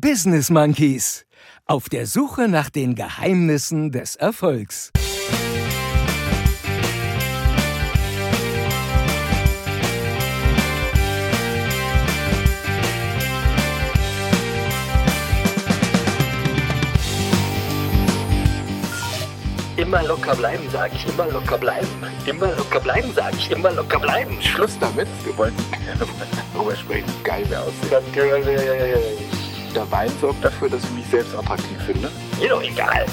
Business Monkeys. Auf der Suche nach den Geheimnissen des Erfolgs. Immer locker bleiben, sag ich, immer locker bleiben. Immer locker bleiben, sag ich, immer locker bleiben. Schluss damit. Wir wollen darüber sprechen, geil mehr aussehen. Der Wein sorgt dafür, dass ich mich selbst attraktiv finde. Mir doch egal.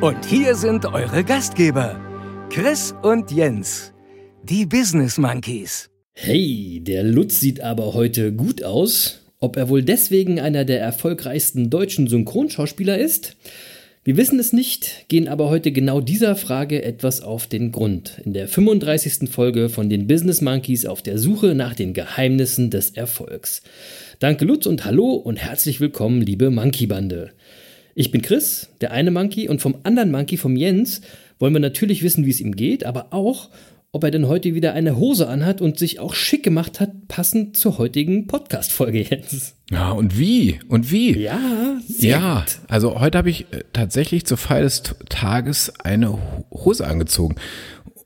Und hier sind eure Gastgeber, Chris und Jens, die Business Monkeys. Hey, der Lutz sieht aber heute gut aus. Ob er wohl deswegen einer der erfolgreichsten deutschen Synchronschauspieler ist? Wir wissen es nicht, gehen aber heute genau dieser Frage etwas auf den Grund. In der 35. Folge von den Business Monkeys auf der Suche nach den Geheimnissen des Erfolgs. Danke Lutz und hallo und herzlich willkommen, liebe Monkey-Bande. Ich bin Chris, der eine Monkey, und vom anderen Monkey, vom Jens, wollen wir natürlich wissen, wie es ihm geht, aber auch, ob er denn heute wieder eine Hose anhat und sich auch schick gemacht hat, passend zur heutigen Podcast-Folge jetzt. Ja, und wie? Und wie? Ja, sehr Ja, gut. also heute habe ich äh, tatsächlich zur Feier des Tages eine Ho- Hose angezogen.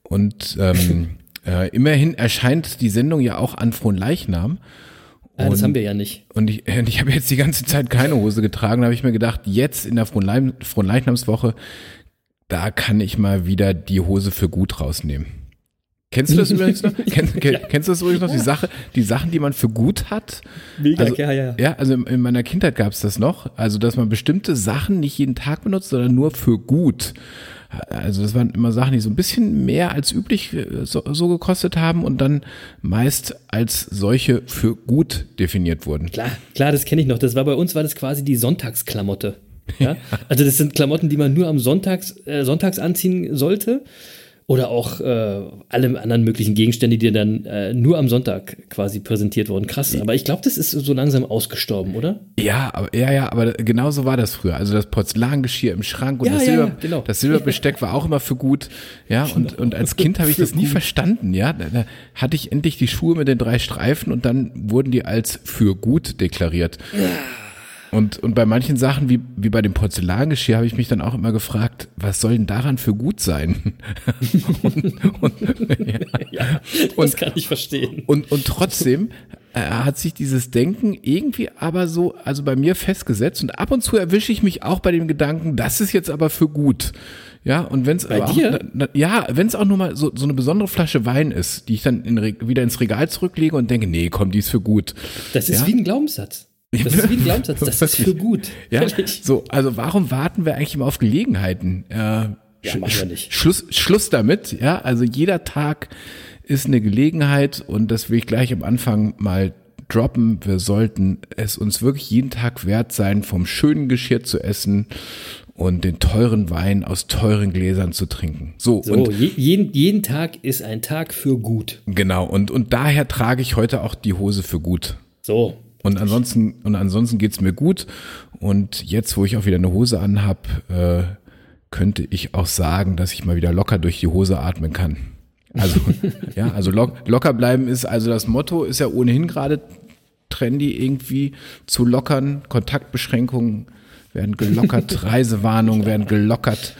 Und ähm, äh, immerhin erscheint die Sendung ja auch an Fronleichnam. Ah, das Und- haben wir ja nicht. Und ich, und ich habe jetzt die ganze Zeit keine Hose getragen. Da habe ich mir gedacht, jetzt in der Fronleichnamswoche, da kann ich mal wieder die Hose für gut rausnehmen. Kennst du das übrigens noch? Kennst, kenn- Kennst du das übrigens noch? Die Sache, die Sachen, die man für gut hat. Mega, also, ja, ja. Ja, also in in meiner Kindheit gab es das noch. Also, dass man bestimmte Sachen nicht jeden Tag benutzt, sondern nur für gut. Also das waren immer Sachen, die so ein bisschen mehr als üblich äh, so, so gekostet haben und dann meist als solche für gut definiert wurden. Klar, klar, das kenne ich noch. Das war bei uns war das quasi die Sonntagsklamotte. Ja? Also das sind Klamotten, die man nur am Sonntags, äh, Sonntags anziehen sollte. Oder auch äh, alle anderen möglichen Gegenstände, die dann äh, nur am Sonntag quasi präsentiert wurden. Krass. Aber ich glaube, das ist so langsam ausgestorben, oder? Ja, aber, ja, ja, aber genau so war das früher. Also das Porzellangeschirr im Schrank und Ja, das, ja, Silber, ja, genau. das Silberbesteck war auch immer für gut. Ja, und, und als Kind habe ich das nie verstanden. Ja, da, da hatte ich endlich die Schuhe mit den drei Streifen und dann wurden die als für gut deklariert. Und, und bei manchen Sachen, wie, wie bei dem Porzellangeschirr, habe ich mich dann auch immer gefragt, was soll denn daran für gut sein? und, und, ja. Das Und- kann ich verstehen. und, und trotzdem äh, hat sich dieses Denken irgendwie aber so, also bei mir festgesetzt und ab und zu erwische ich mich auch bei dem Gedanken, das ist jetzt aber für gut. Ja, und wenn es ja, wenn es auch nur mal so, so eine besondere Flasche Wein ist, die ich dann in, wieder ins Regal zurücklege und denke, nee, komm, die ist für gut. Das ist Ja? wie ein Glaubenssatz. Das ist wie ein Glaubenssatz. Das ist für gut. Ja, so, also warum warten wir eigentlich immer auf Gelegenheiten? Äh, Ja, machen wir nicht. Schluss, Schluss damit, ja. Also jeder Tag ist eine Gelegenheit und das will ich gleich am Anfang mal droppen. Wir sollten es uns wirklich jeden Tag wert sein, vom schönen Geschirr zu essen und den teuren Wein aus teuren Gläsern zu trinken. So, So, und je, jeden, jeden Tag ist ein Tag für gut. genau, und, und daher trage ich heute auch die Hose für gut. So. Und ansonsten, und ansonsten geht's mir gut. Und jetzt, wo ich auch wieder eine Hose anhab, äh, könnte ich auch sagen, dass ich mal wieder locker durch die Hose atmen kann. Also, ja, also lock, locker bleiben ist, also das Motto ist ja ohnehin gerade trendy irgendwie zu lockern. Kontaktbeschränkungen werden gelockert, Reisewarnungen werden gelockert.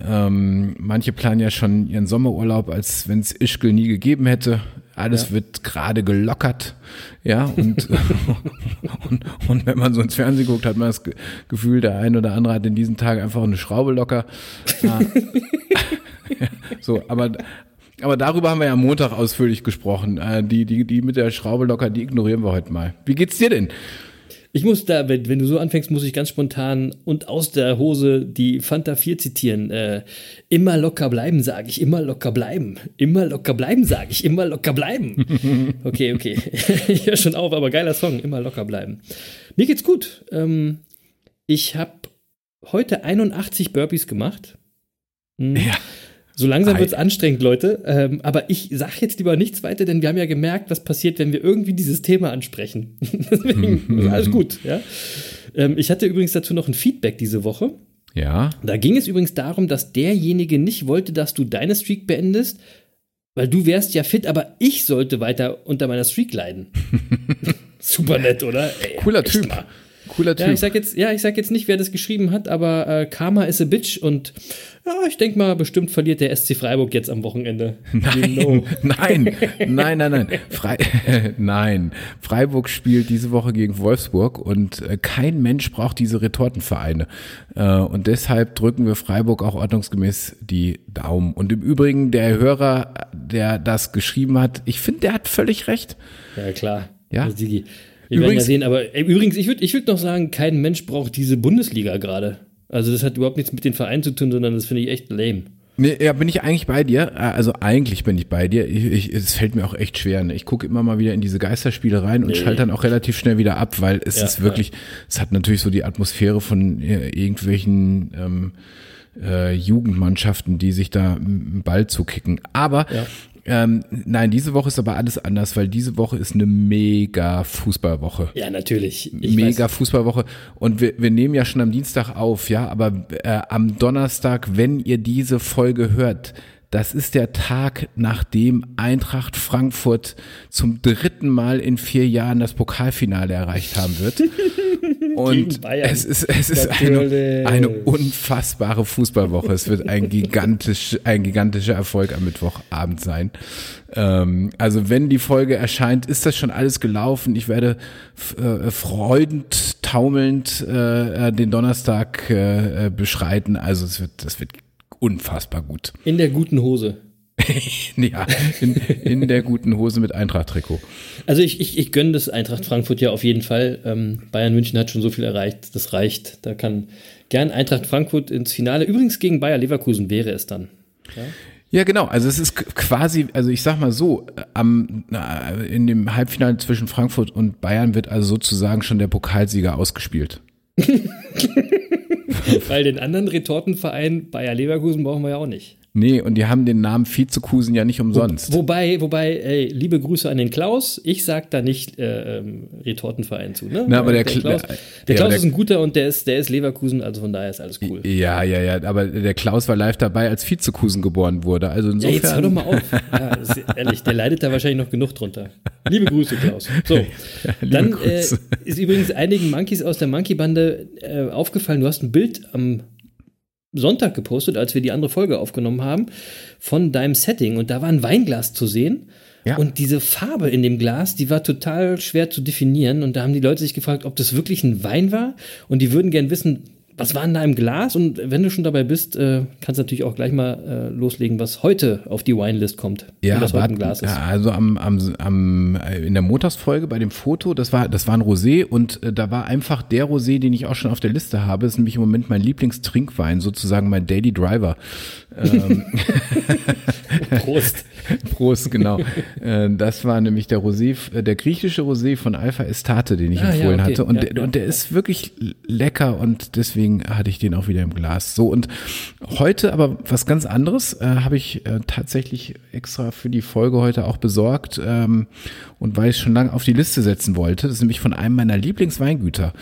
Ähm, manche planen ja schon ihren Sommerurlaub, als wenn es Ischgl nie gegeben hätte. Alles wird gerade gelockert, ja, und, und, und wenn man so ins Fernsehen guckt, hat man das Ge- Gefühl, der ein oder andere hat in diesen Tagen einfach eine Schraube locker. Ja. so, aber, aber darüber haben wir ja am Montag ausführlich gesprochen. Äh, die, die, die mit der Schraube locker, die ignorieren wir heute mal. Wie geht's dir denn? Ich muss da, wenn, wenn du so anfängst, muss ich ganz spontan und aus der Hose die Fanta 4 zitieren. Äh, immer locker bleiben, sage ich, immer locker bleiben. Immer locker bleiben, sage ich, immer locker bleiben. Okay, okay. ich höre schon auf, aber geiler Song, immer locker bleiben. Mir geht's gut. Ähm, ich habe heute 81 Burpees gemacht. Hm. Ja. So langsam Ei. wird's anstrengend, Leute. Ähm, aber ich sag jetzt lieber nichts weiter, denn wir haben ja gemerkt, was passiert, wenn wir irgendwie dieses Thema ansprechen. Deswegen, alles gut, ja. Ähm, ich hatte übrigens dazu noch ein Feedback diese Woche. Ja. Da ging es übrigens darum, dass derjenige nicht wollte, dass du deine Streak beendest, weil du wärst ja fit, aber ich sollte weiter unter meiner Streak leiden. Super nett, oder? Ey, Cooler Typ. mal. Cooler Typ. Ja, ich sag jetzt, ja, ich sag jetzt nicht, wer das geschrieben hat, aber äh, Karma is a bitch und ja, ich denke mal, bestimmt verliert der SC Freiburg jetzt am Wochenende. Nein, You know. nein, nein, nein, nein. Frei, nein. Freiburg spielt diese Woche gegen Wolfsburg und äh, kein Mensch braucht diese Retortenvereine. Äh, und deshalb drücken wir Freiburg auch ordnungsgemäß die Daumen. Und im Übrigen, der Hörer, der das geschrieben hat, ich finde, der hat völlig recht. Ja, klar. Ja. Also, Wir werden ja Übrigens- sehen, aber ey, übrigens, ich würde ich würd noch sagen, kein Mensch braucht diese Bundesliga gerade. Also das hat überhaupt nichts mit den Vereinen zu tun, sondern das finde ich echt lame. Nee, ja, bin ich eigentlich bei dir? Äh, Also eigentlich bin ich bei dir. Ich, ich, es fällt mir auch echt schwer. Ne? Ich gucke immer mal wieder in diese Geisterspiele rein und Nee. schalte dann auch relativ schnell wieder ab, weil es Ja, ist wirklich, es hat natürlich so die Atmosphäre von äh, irgendwelchen ähm, äh, Jugendmannschaften, die sich da einen Ball zukicken. Aber Ja. Ähm, nein, diese Woche ist aber alles anders, weil diese Woche ist eine mega Fußballwoche Ja, natürlich. Ich mega weiß, Fußballwoche. Und wir, wir nehmen ja schon am Dienstag auf, ja, aber äh, am Donnerstag, wenn ihr diese Folge hört, das ist der Tag, nachdem Eintracht Frankfurt zum dritten Mal in vier Jahren das Pokalfinale erreicht haben wird. Und es ist, es ist eine, eine unfassbare Fußballwoche. Es wird ein gigantisch, ein gigantischer Erfolg am Mittwochabend sein. Ähm, also wenn die Folge erscheint, ist das schon alles gelaufen. Ich werde äh, freudend, taumelnd äh, äh, den Donnerstag äh, äh, beschreiten. Also es wird, das wird unfassbar gut. in der guten Hose. Ja, in, in der guten Hose mit Eintracht-Trikot. Also ich, ich, ich gönne das Eintracht Frankfurt ja auf jeden Fall. Ähm, Bayern München hat schon so viel erreicht, das reicht. Da kann gern Eintracht Frankfurt ins Finale. Übrigens gegen Bayer Leverkusen wäre es dann. Ja, genau. Also es ist quasi, also ich sag mal so, äh, am, na, in dem Halbfinale zwischen Frankfurt und Bayern wird also sozusagen schon der Pokalsieger ausgespielt. Weil den anderen Retortenverein Bayer Leverkusen brauchen wir ja auch nicht. Nee, und die haben den Namen Vizekusen ja nicht umsonst. Wobei, wobei, ey, liebe Grüße an den Klaus. Ich sag da nicht äh, ähm, Retortenverein zu. Ne? Na, aber der der Kla- Klaus, ja, der Klaus aber ist ein guter und der ist, der ist Leverkusen, also von daher ist alles cool. Ja, ja, ja, aber der Klaus war live dabei, als Vizekusen geboren wurde. Also Ja, insofern. jetzt hör doch mal auf. Ja, ist, ehrlich, der leidet da wahrscheinlich noch genug drunter. Liebe Grüße, Klaus. So, liebe dann äh, ist übrigens einigen Monkeys aus der Monkey-Bande äh, aufgefallen, du hast ein Bild am Sonntag gepostet, als wir die andere Folge aufgenommen haben, von deinem Setting und da war ein Weinglas zu sehen. Ja. Und diese Farbe in dem Glas, die war total schwer zu definieren. Und da haben die Leute sich gefragt, ob das wirklich ein Wein war. Und die würden gern wissen, was war da im Glas? Und wenn du schon dabei bist, äh, kannst du natürlich auch gleich mal äh, loslegen, was heute auf die Winelist kommt. Ja, was heute im Glas ist. ja, also am, am, am, äh, in der Montagsfolge bei dem Foto, das war, das war ein Rosé und äh, da war einfach der Rosé, den ich auch schon auf der Liste habe, ist nämlich im Moment mein Lieblingstrinkwein, sozusagen mein Daily Driver. Ähm, Prost. Prost, genau. Äh, das war nämlich der Rosé, äh, der griechische Rosé von Alpha Estate, den ich Ah, ja, empfohlen okay. hatte. Und, Ja, der, ja, und der ja. ist wirklich lecker und deswegen hatte ich den auch wieder im Glas. So, und heute aber was ganz anderes äh, habe ich äh, tatsächlich extra für die Folge heute auch besorgt ähm, und weil ich es schon lange auf die Liste setzen wollte. Das ist nämlich von einem meiner Lieblingsweingüter.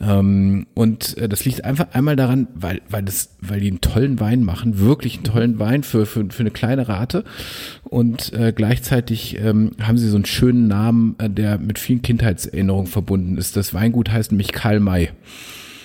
Ähm, und äh, das liegt einfach einmal daran, weil, weil, das, weil die einen tollen Wein machen, wirklich einen tollen Wein für, für, für eine kleine Rate. Und äh, gleichzeitig ähm, haben sie so einen schönen Namen, äh, der mit vielen Kindheitserinnerungen verbunden ist. Das Weingut heißt nämlich Karl May.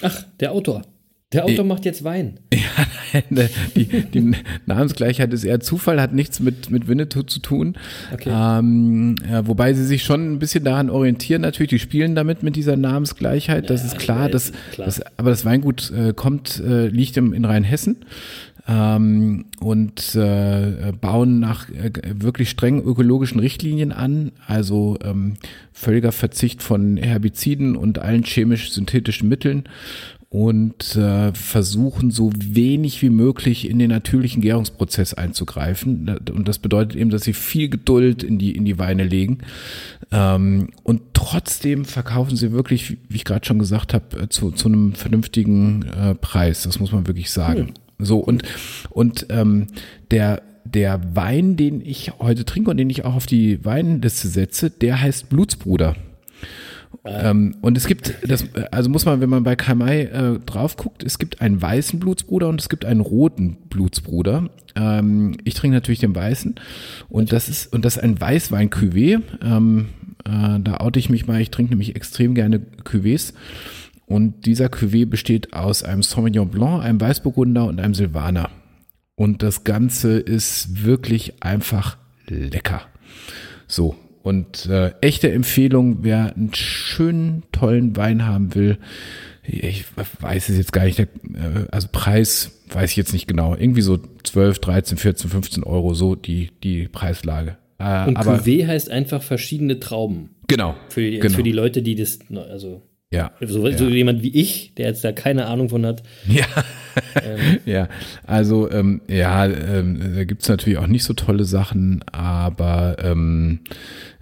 Ach, der Autor. Der Autor macht jetzt Wein. die, die Namensgleichheit ist eher Zufall, hat nichts mit, mit Winnetou zu tun. Okay. Ähm, ja, wobei sie sich schon ein bisschen daran orientieren, natürlich, die spielen damit mit dieser Namensgleichheit, das Ja, ist klar, das, klar. das, aber das Weingut äh, kommt, äh, liegt im, in Rheinhessen. Ähm, und äh, bauen nach äh, wirklich strengen ökologischen Richtlinien an, also ähm, völliger Verzicht von Herbiziden und allen chemisch-synthetischen Mitteln und äh, versuchen so wenig wie möglich in den natürlichen Gärungsprozess einzugreifen. Und das bedeutet eben, dass sie viel Geduld in die, in die Weine legen. Ähm, und trotzdem verkaufen sie wirklich, wie ich gerade schon gesagt habe, äh, zu, zu einem vernünftigen äh, Preis. Das muss man wirklich sagen. So, und, und ähm, der, der Wein, den ich heute trinke und den ich auch auf die Weinliste setze, der heißt Blutsbruder. Ähm, und es gibt, das, also muss man, wenn man bei KMI äh, drauf guckt, es gibt einen weißen Blutsbruder und es gibt einen roten Blutsbruder. Ähm, ich trinke natürlich den weißen und das ist, und das ist ein Weißwein-Cuvée. Ähm, äh, da oute ich mich mal, ich trinke nämlich extrem gerne Cuvées. Und dieser Cuvée besteht aus einem Sauvignon Blanc, einem Weißburgunder und einem Silvaner. Und das Ganze ist wirklich einfach lecker. So, und äh, echte Empfehlung, wer einen schönen, tollen Wein haben will, ich weiß es jetzt gar nicht, äh, also Preis weiß ich jetzt nicht genau, irgendwie so 12, 13, 14, 15 Euro, so die, die Preislage. Äh, und aber, Cuvée heißt einfach verschiedene Trauben. Genau. Für, die, genau. für die Leute, die das, also ja. So, so ja. jemand wie ich, der jetzt da keine Ahnung von hat. Ja. ähm. Ja, also ähm, ja, ähm, da gibt's natürlich auch nicht so tolle Sachen, aber ähm,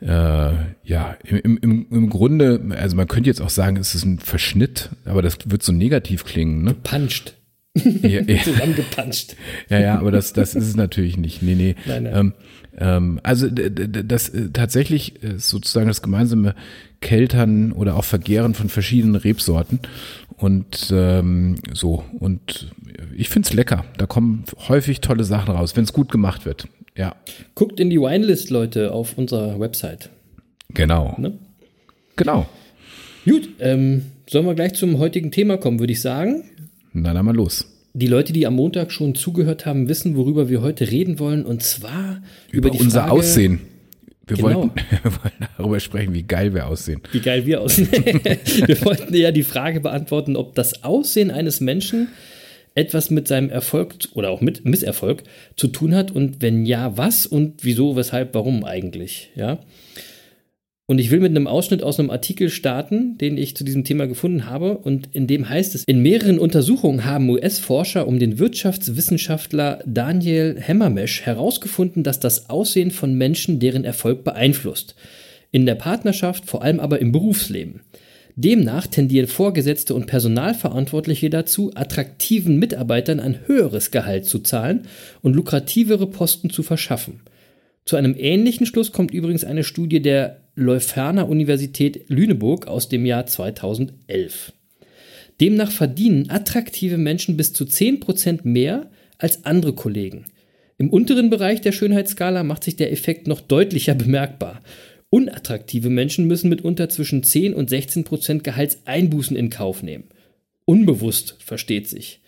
äh, ja, im, im, im Grunde, also man könnte jetzt auch sagen, es ist ein Verschnitt, aber das wird so negativ klingen, ne? Puncht. Ja, ja. Zusammengepanscht. Ja, ja, aber das, das ist es natürlich nicht. Nee, nee. Nein, nein. Ähm, ähm, also das äh, tatsächlich ist sozusagen das gemeinsame Keltern oder auch Vergären von verschiedenen Rebsorten. Und ähm, so, und ich find's lecker. Da kommen häufig tolle Sachen raus, wenn es gut gemacht wird. Ja. Guckt in die Winelist, Leute, auf unserer Website. Genau. Ne? Genau. Gut, ähm, sollen wir gleich zum heutigen Thema kommen, würde ich sagen. Na, dann mal los. Die Leute, die am Montag schon zugehört haben, wissen, worüber wir heute reden wollen. Und zwar über, über unser Frage, Aussehen. Wir, Genau. wollten, wir wollten darüber sprechen, wie geil wir aussehen. Wie geil wir aussehen. wir wollten ja die Frage beantworten, ob das Aussehen eines Menschen etwas mit seinem Erfolg oder auch mit Misserfolg zu tun hat und wenn ja, was und wieso, weshalb, warum eigentlich, ja? Und ich will mit einem Ausschnitt aus einem Artikel starten, den ich zu diesem Thema gefunden habe. Und in dem heißt es, in mehreren Untersuchungen haben US-Forscher um den Wirtschaftswissenschaftler Daniel Hammermesh herausgefunden, dass das Aussehen von Menschen deren Erfolg beeinflusst. In der Partnerschaft, vor allem aber im Berufsleben. Demnach tendieren Vorgesetzte und Personalverantwortliche dazu, attraktiven Mitarbeitern ein höheres Gehalt zu zahlen und lukrativere Posten zu verschaffen. Zu einem ähnlichen Schluss kommt übrigens eine Studie der Leuphana Universität Lüneburg aus dem Jahr 2011. Demnach verdienen attraktive Menschen bis zu 10% mehr als andere Kollegen. Im unteren Bereich der Schönheitsskala macht sich der Effekt noch deutlicher bemerkbar. Unattraktive Menschen müssen mitunter zwischen 10 und 16% Gehaltseinbußen in Kauf nehmen. Unbewusst, versteht sich.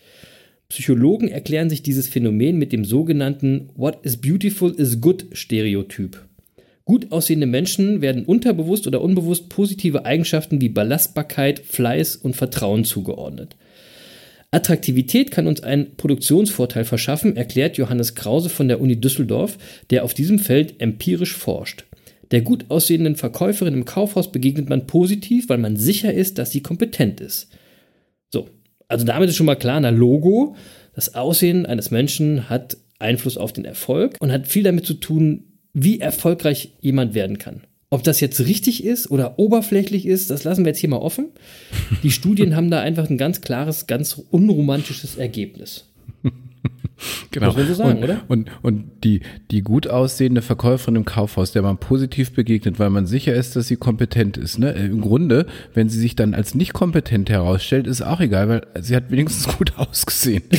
Psychologen erklären sich dieses Phänomen mit dem sogenannten What is beautiful is good Stereotyp. Gut aussehende Menschen werden unterbewusst oder unbewusst positive Eigenschaften wie Belastbarkeit, Fleiß und Vertrauen zugeordnet. Attraktivität kann uns einen Produktionsvorteil verschaffen, erklärt Johannes Krause von der Uni Düsseldorf, der auf diesem Feld empirisch forscht. Der gut aussehenden Verkäuferin im Kaufhaus begegnet man positiv, weil man sicher ist, dass sie kompetent ist. So, also damit ist schon mal klar, na Logo, das Aussehen eines Menschen hat Einfluss auf den Erfolg und hat viel damit zu tun, wie erfolgreich jemand werden kann. Ob das jetzt richtig ist oder oberflächlich ist, das lassen wir jetzt hier mal offen. Die Studien haben da einfach ein ganz klares, ganz unromantisches Ergebnis. Genau. Muss man so sagen, und, oder? Und, und die, die gut aussehende Verkäuferin im Kaufhaus, der man positiv begegnet, weil man sicher ist, dass sie kompetent ist. Ne? Im Grunde, wenn sie sich dann als nicht kompetent herausstellt, ist auch egal, weil sie hat wenigstens gut ausgesehen.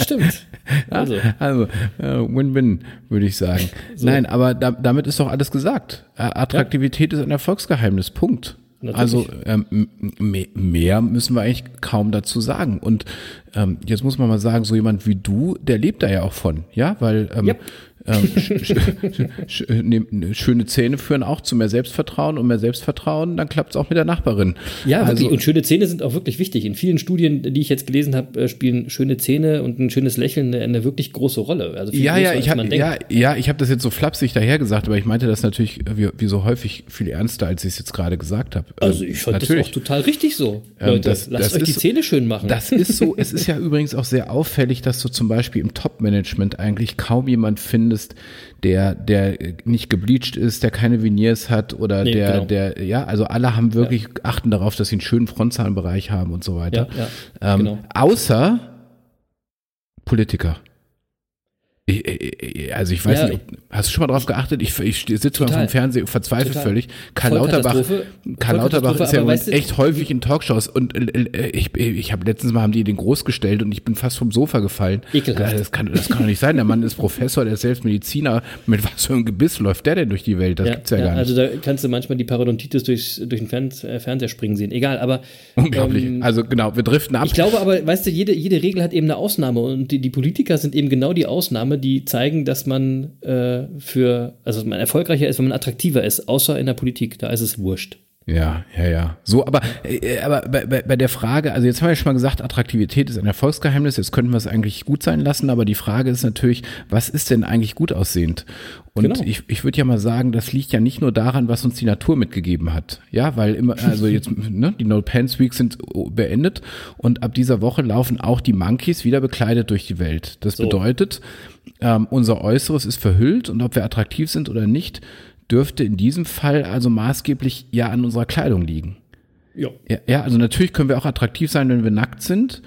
Stimmt. Also, also äh, Win-Win, würde ich sagen. Nein, aber da, damit ist doch alles gesagt. Äh, Attraktivität ist ein Erfolgsgeheimnis. Punkt. Also ähm, me- mehr müssen wir eigentlich kaum dazu sagen. Und ähm, jetzt muss man mal sagen, so jemand wie du, der lebt da ja auch von, ja, weil ähm, Yep. Ähm, sch sch ne- schöne Zähne führen auch zu mehr Selbstvertrauen und mehr Selbstvertrauen, dann klappt es auch mit der Nachbarin. Ja, also, wirklich. Und schöne Zähne sind auch wirklich wichtig. In vielen Studien, die ich jetzt gelesen habe, äh, spielen schöne Zähne und ein schönes Lächeln eine, eine wirklich große Rolle. Also Ja, ja, ich hab, ja, ja, ich habe das jetzt so flapsig daher gesagt, aber ich meinte das natürlich wie, wie so häufig viel ernster, als ich es jetzt gerade gesagt habe. Also ich fand das auch total richtig so. Ähm, Leute, das- lasst das euch die ist- Zähne schön machen. Das ist so, es ist ja übrigens auch sehr auffällig, dass du zum Beispiel im Top-Management eigentlich kaum jemand findest, der, der nicht gebleached ist, der keine Veneers hat oder Nee, der, genau. der, ja, also alle haben wirklich, achten darauf, dass sie einen schönen Frontzahlenbereich haben und so weiter. Ja, ja, ähm, genau. Außer Politiker. Ich, ich, also ich weiß Ja, nicht, ob, hast du schon mal drauf geachtet? Ich, ich sitze mal vom Fernseher, verzweifle Total. völlig. Karl Lauterbach. Karl Lauterbach ist ja weißt du- echt häufig in Talkshows und äh, äh, ich, ich habe letztens mal haben die den groß gestellt und ich bin fast vom Sofa gefallen. Ekelhaft. Das kann, das kann doch nicht sein. Der Mann ist Professor, der ist selbst Mediziner. Mit was für einem Gebiss läuft der denn durch die Welt? Das Ja, gibt's ja, ja, gar nicht. also da kannst du manchmal die Parodontitis durchs, durch den Fern äh, Fernseher springen sehen. Egal, aber Unglaublich. ähm, also genau, wir driften ab. ich glaube aber, weißt du, jede, jede Regel hat eben eine Ausnahme und die, die Politiker sind eben genau die Ausnahme, die zeigen, dass man äh, für, also dass man erfolgreicher ist, wenn man attraktiver ist, außer in der Politik, da ist es wurscht. Ja, ja, ja. So, aber, äh, aber bei, bei, bei der Frage, also jetzt haben wir ja schon mal gesagt, Attraktivität ist ein Erfolgsgeheimnis, jetzt könnten wir es eigentlich gut sein lassen, aber die Frage ist natürlich, was ist denn eigentlich gut aussehend? Und Genau. ich, ich würde ja mal sagen, das liegt ja nicht nur daran, was uns die Natur mitgegeben hat. Ja, weil immer, also jetzt, ne, die No Pants Week sind beendet und ab dieser Woche laufen auch die Monkeys wieder bekleidet durch die Welt. Das So. bedeutet, ähm, unser Äußeres ist verhüllt und ob wir attraktiv sind oder nicht, dürfte in diesem Fall also maßgeblich ja an unserer Kleidung liegen. Ja. Ja, ja, also natürlich können wir auch attraktiv sein, wenn wir nackt sind.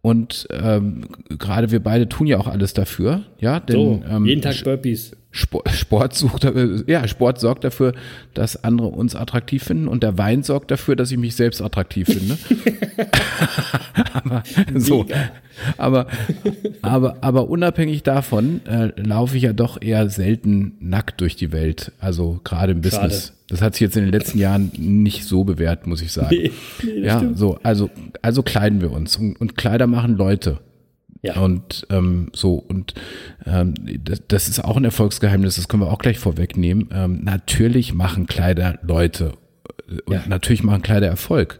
Und ähm, gerade wir beide tun ja auch alles dafür, ja, denn So, ähm, jeden Tag Burpees. Sport, Sport sucht, ja, Sport sorgt dafür, dass andere uns attraktiv finden und der Wein sorgt dafür, dass ich mich selbst attraktiv finde. aber so, aber, aber, aber unabhängig davon äh, laufe ich ja doch eher selten nackt durch die Welt. Also gerade im Business. Schade. Das hat sich jetzt in den letzten Jahren nicht so bewährt, muss ich sagen. Nee, nee, ja, stimmt. so, also, also kleiden wir uns und, und Kleider machen Leute. Ja. Und ähm, so, und ähm, das, das ist auch ein Erfolgsgeheimnis, das können wir auch gleich vorwegnehmen. Ähm, natürlich machen Kleider Leute. Äh, Und Ja. natürlich machen Kleider Erfolg.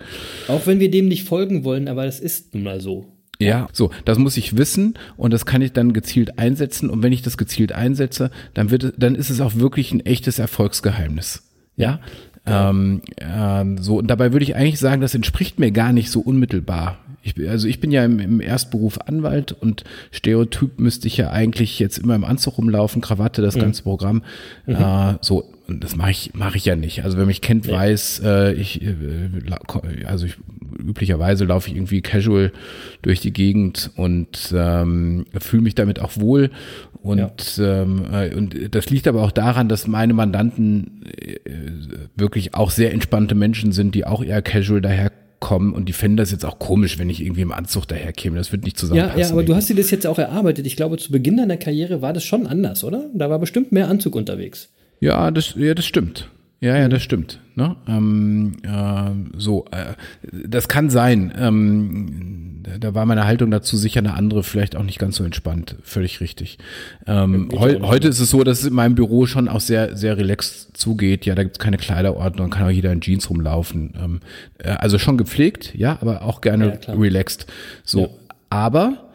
Auch wenn wir dem nicht folgen wollen, aber das ist nun mal so. Ja, so, das muss ich wissen und das kann ich dann gezielt einsetzen. Und wenn ich das gezielt einsetze, dann wird, dann ist es auch wirklich ein echtes Erfolgsgeheimnis. Ja. Ähm, ähm, so, und dabei würde ich eigentlich sagen, das entspricht mir gar nicht so unmittelbar. Ich, bin- also ich bin ja im, im Erstberuf Anwalt und Stereotyp müsste ich ja eigentlich jetzt immer im Anzug rumlaufen, Krawatte, das ganze Programm. Äh, so, das mache ich, mache ich ja nicht. Also wer mich kennt, weiß, äh, ich, äh, also ich, üblicherweise laufe ich irgendwie casual durch die Gegend und ähm, fühle mich damit auch wohl. Und, ähm, äh, und das liegt aber auch daran, dass meine Mandanten äh, wirklich auch sehr entspannte Menschen sind, die auch eher casual daherkommen und die fänden das jetzt auch komisch, wenn ich irgendwie im Anzug daherkäme. Das wird nicht Ja, zusammenpassen. ja, aber du hast dir das jetzt auch erarbeitet. Ich glaube, zu Beginn deiner Karriere war das schon anders, oder? Da war bestimmt mehr Anzug unterwegs. Ja, das, ja, das stimmt. Ja, ja, das stimmt. Ne? Ähm, äh, so, äh, das kann sein. Ähm, da- war meine Haltung dazu sicher eine andere, vielleicht auch nicht ganz so entspannt. Völlig richtig. Ähm, heu, heute ist es so, dass es in meinem Büro schon auch sehr, sehr relaxed zugeht. Ja, da gibt's keine Kleiderordnung, kann auch jeder in Jeans rumlaufen. Ähm, äh, also schon gepflegt, ja, aber auch gerne Ja, relaxed. So, Ja. aber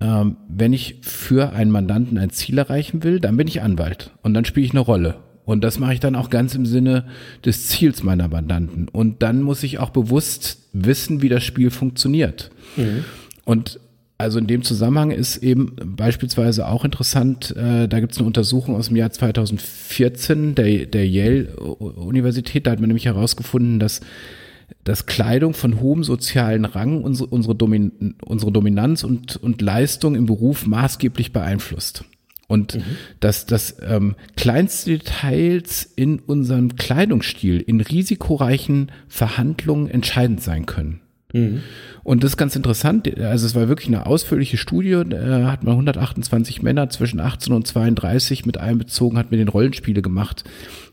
ähm, wenn ich für einen Mandanten ein Ziel erreichen will, dann bin ich Anwalt und dann spiele ich eine Rolle. Und das mache ich dann auch ganz im Sinne des Ziels meiner Mandanten. Und dann muss ich auch bewusst wissen, wie das Spiel funktioniert. Und also in dem Zusammenhang ist eben beispielsweise auch interessant, äh, da gibt es eine Untersuchung aus dem Jahr 2014 der, der Yale-Universität, da hat man nämlich herausgefunden, dass dass Kleidung von hohem sozialen Rang unsere, unsere, Domin unsere Dominanz und, und Leistung im Beruf maßgeblich beeinflusst. Und dass, dass ähm, kleinste Details in unserem Kleidungsstil in risikoreichen Verhandlungen entscheidend sein können. Und das ist ganz interessant. Also es war wirklich eine ausführliche Studie. Da hat man 128 Männer zwischen 18 und 32 mit einbezogen, hat mit den Rollenspiele gemacht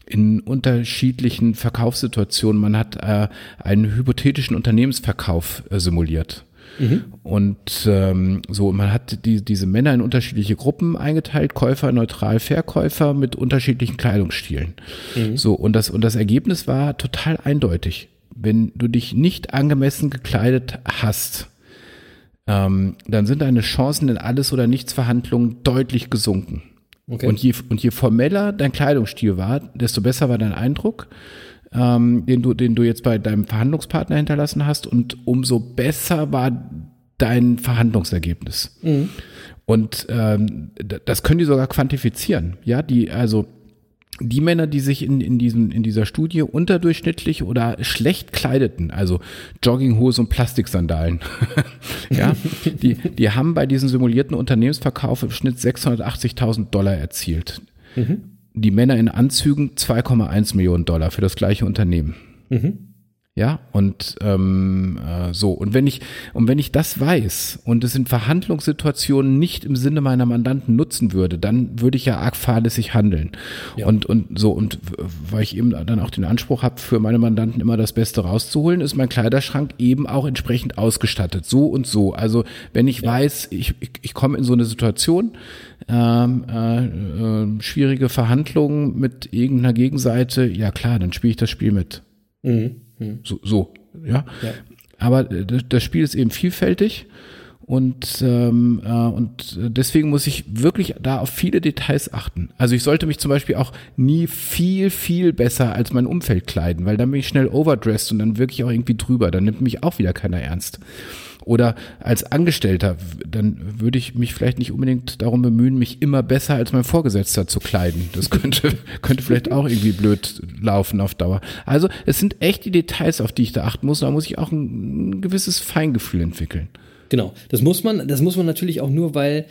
in unterschiedlichen Verkaufssituationen. Man hat äh, einen hypothetischen Unternehmensverkauf äh, simuliert. Und ähm, so, man hat die, diese Männer in unterschiedliche Gruppen eingeteilt, Käufer, neutral, Verkäufer mit unterschiedlichen Kleidungsstilen. So, und das, und das Ergebnis war total eindeutig. Wenn du dich nicht angemessen gekleidet hast, ähm, dann sind deine Chancen in alles oder nichts Verhandlungen deutlich gesunken. Okay. Und, je, und je formeller dein Kleidungsstil war, desto besser war dein Eindruck, ähm, den, du, den du jetzt bei deinem Verhandlungspartner hinterlassen hast und umso besser war dein Verhandlungsergebnis. Und ähm, das können die sogar quantifizieren. Ja, die, also die Männer, die sich in, in, diesem, in dieser Studie unterdurchschnittlich oder schlecht kleideten, also Jogginghose und Plastiksandalen, ja, die, die haben bei diesem simulierten Unternehmensverkauf im Schnitt 680.000 Dollar erzielt. Mhm. Die Männer in Anzügen 2,1 Millionen Dollar für das gleiche Unternehmen. Mhm. Ja, und ähm, äh, so. Und wenn ich, und wenn ich das weiß und es in Verhandlungssituationen nicht im Sinne meiner Mandanten nutzen würde, dann würde ich ja arg fahrlässig handeln. Ja. Und, und so, und weil ich eben dann auch den Anspruch habe, für meine Mandanten immer das Beste rauszuholen, ist mein Kleiderschrank eben auch entsprechend ausgestattet. So und so. Also wenn ich ja. weiß, ich, ich, ich komme in so eine Situation, ähm, äh, äh, schwierige Verhandlungen mit irgendeiner Gegenseite, ja klar, dann spiele ich das Spiel mit. Mhm. Hm. So, so ja? ja. Aber äh, das Spiel ist eben vielfältig und, ähm, äh, und deswegen muss ich wirklich da auf viele Details achten. Also ich sollte mich zum Beispiel auch nie viel, viel besser als mein Umfeld kleiden, weil dann bin ich schnell overdressed und dann wirklich auch irgendwie drüber. Dann nimmt mich auch wieder keiner ernst. Oder als Angestellter, dann würde ich mich vielleicht nicht unbedingt darum bemühen, mich immer besser als mein Vorgesetzter zu kleiden. Das könnte, könnte vielleicht auch irgendwie blöd laufen auf Dauer. Also es sind echt die Details, auf die ich da achten muss. Da muss ich auch ein, ein gewisses Feingefühl entwickeln. Genau, das muss man, das muss man natürlich auch nur, weil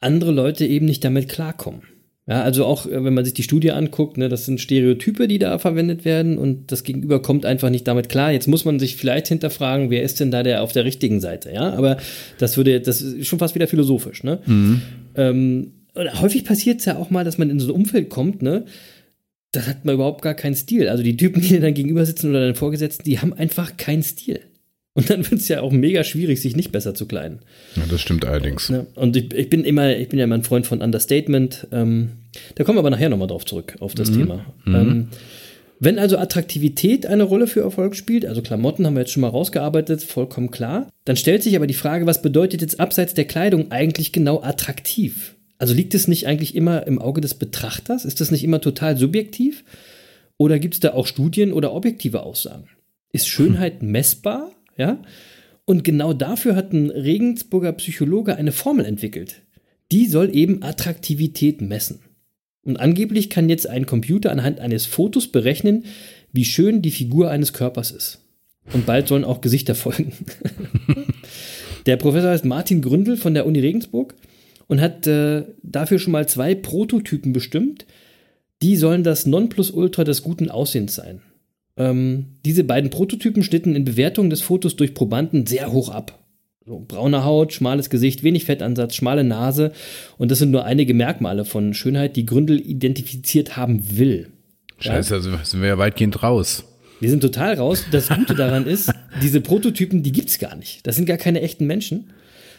andere Leute eben nicht damit klarkommen. Ja, also auch äh, wenn man sich die Studie anguckt, ne, das sind Stereotype, die da verwendet werden und das Gegenüber kommt einfach nicht damit klar. Jetzt muss man sich vielleicht hinterfragen, wer ist denn da der auf der richtigen Seite, ja? Aber das würde, das ist schon fast wieder philosophisch, ne? Mhm. Ähm, häufig passiert es ja auch mal, dass man in so ein Umfeld kommt, ne? Da hat man überhaupt gar keinen Stil. Also die Typen, die dann gegenüber sitzen oder deine Vorgesetzten, die haben einfach keinen Stil. Und dann wird es ja auch mega schwierig, sich nicht besser zu kleiden. Ja, das stimmt allerdings. Ja, und ich, ich, bin immer, ich bin ja immer ein Freund von Understatement. Ähm, da kommen wir aber nachher nochmal drauf zurück, auf das mhm. Thema. Mhm. Ähm, wenn also Attraktivität eine Rolle für Erfolg spielt, also Klamotten haben wir jetzt schon mal rausgearbeitet, vollkommen klar, dann stellt sich aber die Frage, was bedeutet jetzt abseits der Kleidung eigentlich genau attraktiv? Also liegt es nicht eigentlich immer im Auge des Betrachters? Ist das nicht immer total subjektiv? Oder gibt es da auch Studien oder objektive Aussagen? Ist Schönheit messbar? Ja? Und genau dafür hat ein Regensburger Psychologe eine Formel entwickelt. Die soll eben Attraktivität messen. Und angeblich kann jetzt ein Computer anhand eines Fotos berechnen, wie schön die Figur eines Körpers ist. Und bald sollen auch Gesichter folgen. der Professor heißt Martin Gründel von der Uni Regensburg und hat äh, dafür schon mal zwei Prototypen bestimmt. Die sollen das Nonplusultra des guten Aussehens sein. Ähm, diese beiden Prototypen schnitten in Bewertung des Fotos durch Probanden sehr hoch ab. So, braune Haut, schmales Gesicht, wenig Fettansatz, schmale Nase. Und das sind nur einige Merkmale von Schönheit, die Gründel identifiziert haben will. Scheiße, ja? also sind wir ja weitgehend raus. Wir sind total raus. Das Gute daran ist, diese Prototypen, die gibt es gar nicht. Das sind gar keine echten Menschen,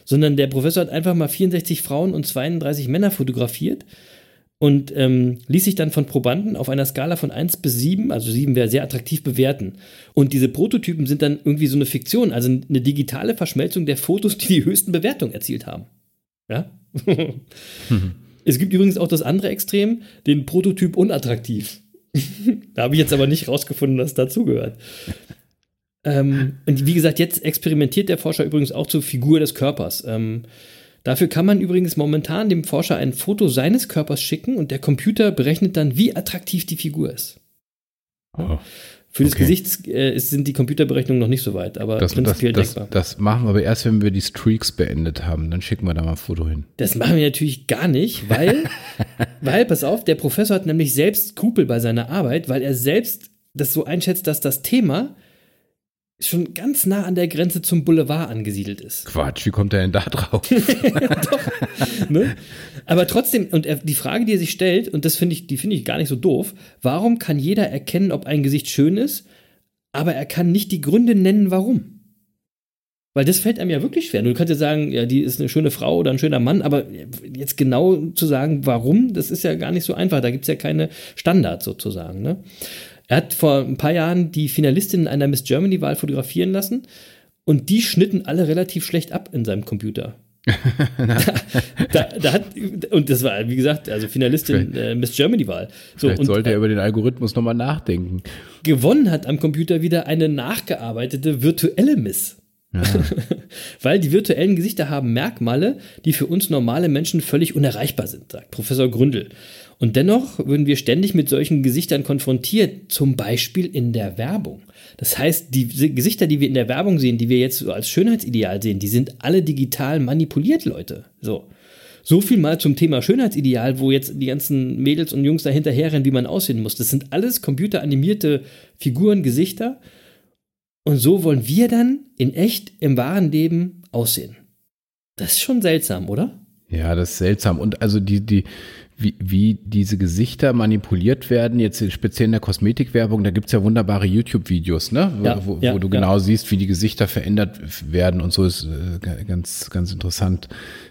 sondern der Professor hat einfach mal 64 Frauen und 32 Männer fotografiert und ähm, ließ sich dann von Probanden auf einer Skala von 1 bis 7, also 7 wäre sehr attraktiv, bewerten. Und diese Prototypen sind dann irgendwie so eine Fiktion, also eine digitale Verschmelzung der Fotos, die die höchsten Bewertungen erzielt haben. Ja? Es gibt übrigens auch das andere Extrem, den Prototyp unattraktiv. da habe ich jetzt aber nicht rausgefunden, was dazugehört. ähm, und wie gesagt, jetzt experimentiert der Forscher übrigens auch zur Figur des Körpers. Ähm, Dafür kann man übrigens momentan dem Forscher ein Foto seines Körpers schicken und der Computer berechnet dann, wie attraktiv die Figur ist. Oh. Für das okay. Gesicht äh, sind die Computerberechnungen noch nicht so weit, aber das, prinzipiell das, denkbar. Das, das machen wir aber erst, wenn wir die Streaks beendet haben. Dann schicken wir da mal ein Foto hin. Das machen wir natürlich gar nicht, weil, weil, pass auf, der Professor hat nämlich selbst Skrupel bei seiner Arbeit, weil er selbst das so einschätzt, dass das Thema schon ganz nah an der Grenze zum Boulevard angesiedelt ist. Quatsch, wie kommt er denn da drauf? Doch, ne? Aber trotzdem, und er, die Frage, die er sich stellt, und das finde ich, die finde ich gar nicht so doof, warum kann jeder erkennen, ob ein Gesicht schön ist, aber er kann nicht die Gründe nennen, warum? Weil das fällt einem ja wirklich schwer. Du kannst ja sagen, ja, die ist eine schöne Frau oder ein schöner Mann, aber jetzt genau zu sagen, warum, das ist ja gar nicht so einfach. Da gibt es ja keine Standards sozusagen. Ne? Er hat vor ein paar Jahren die Finalistinnen einer Miss Germany-Wahl fotografieren lassen und die schnitten alle relativ schlecht ab in seinem Computer. da, da, da, hat, und das war, wie gesagt, also Finalistin äh, Miss Germany-Wahl. So, Vielleicht und, sollte er über den Algorithmus nochmal nachdenken. Gewonnen hat am Computer wieder eine nachgearbeitete virtuelle Miss. Weil die virtuellen Gesichter haben Merkmale, die für uns normale Menschen völlig unerreichbar sind, sagt Professor Gründel. Und dennoch würden wir ständig mit solchen Gesichtern konfrontiert, zum Beispiel in der Werbung. Das heißt, die Gesichter, die wir in der Werbung sehen, die wir jetzt so als Schönheitsideal sehen, die sind alle digital manipuliert, Leute. So. So viel mal zum Thema Schönheitsideal, wo jetzt die ganzen Mädels und Jungs da hinterherrennen, wie man aussehen muss. Das sind alles computeranimierte Figuren, Gesichter. Und so wollen wir dann in echt im wahren Leben aussehen. Das ist schon seltsam, oder? Ja, das ist seltsam. Und also die, die, wie, wie diese Gesichter manipuliert werden, jetzt speziell in der Kosmetikwerbung, da gibt's ja wunderbare YouTube-Videos, ne? Wo, Ja, wo, ja, wo du ja. genau siehst, wie die Gesichter verändert werden und so ist äh, ganz, ganz interessant.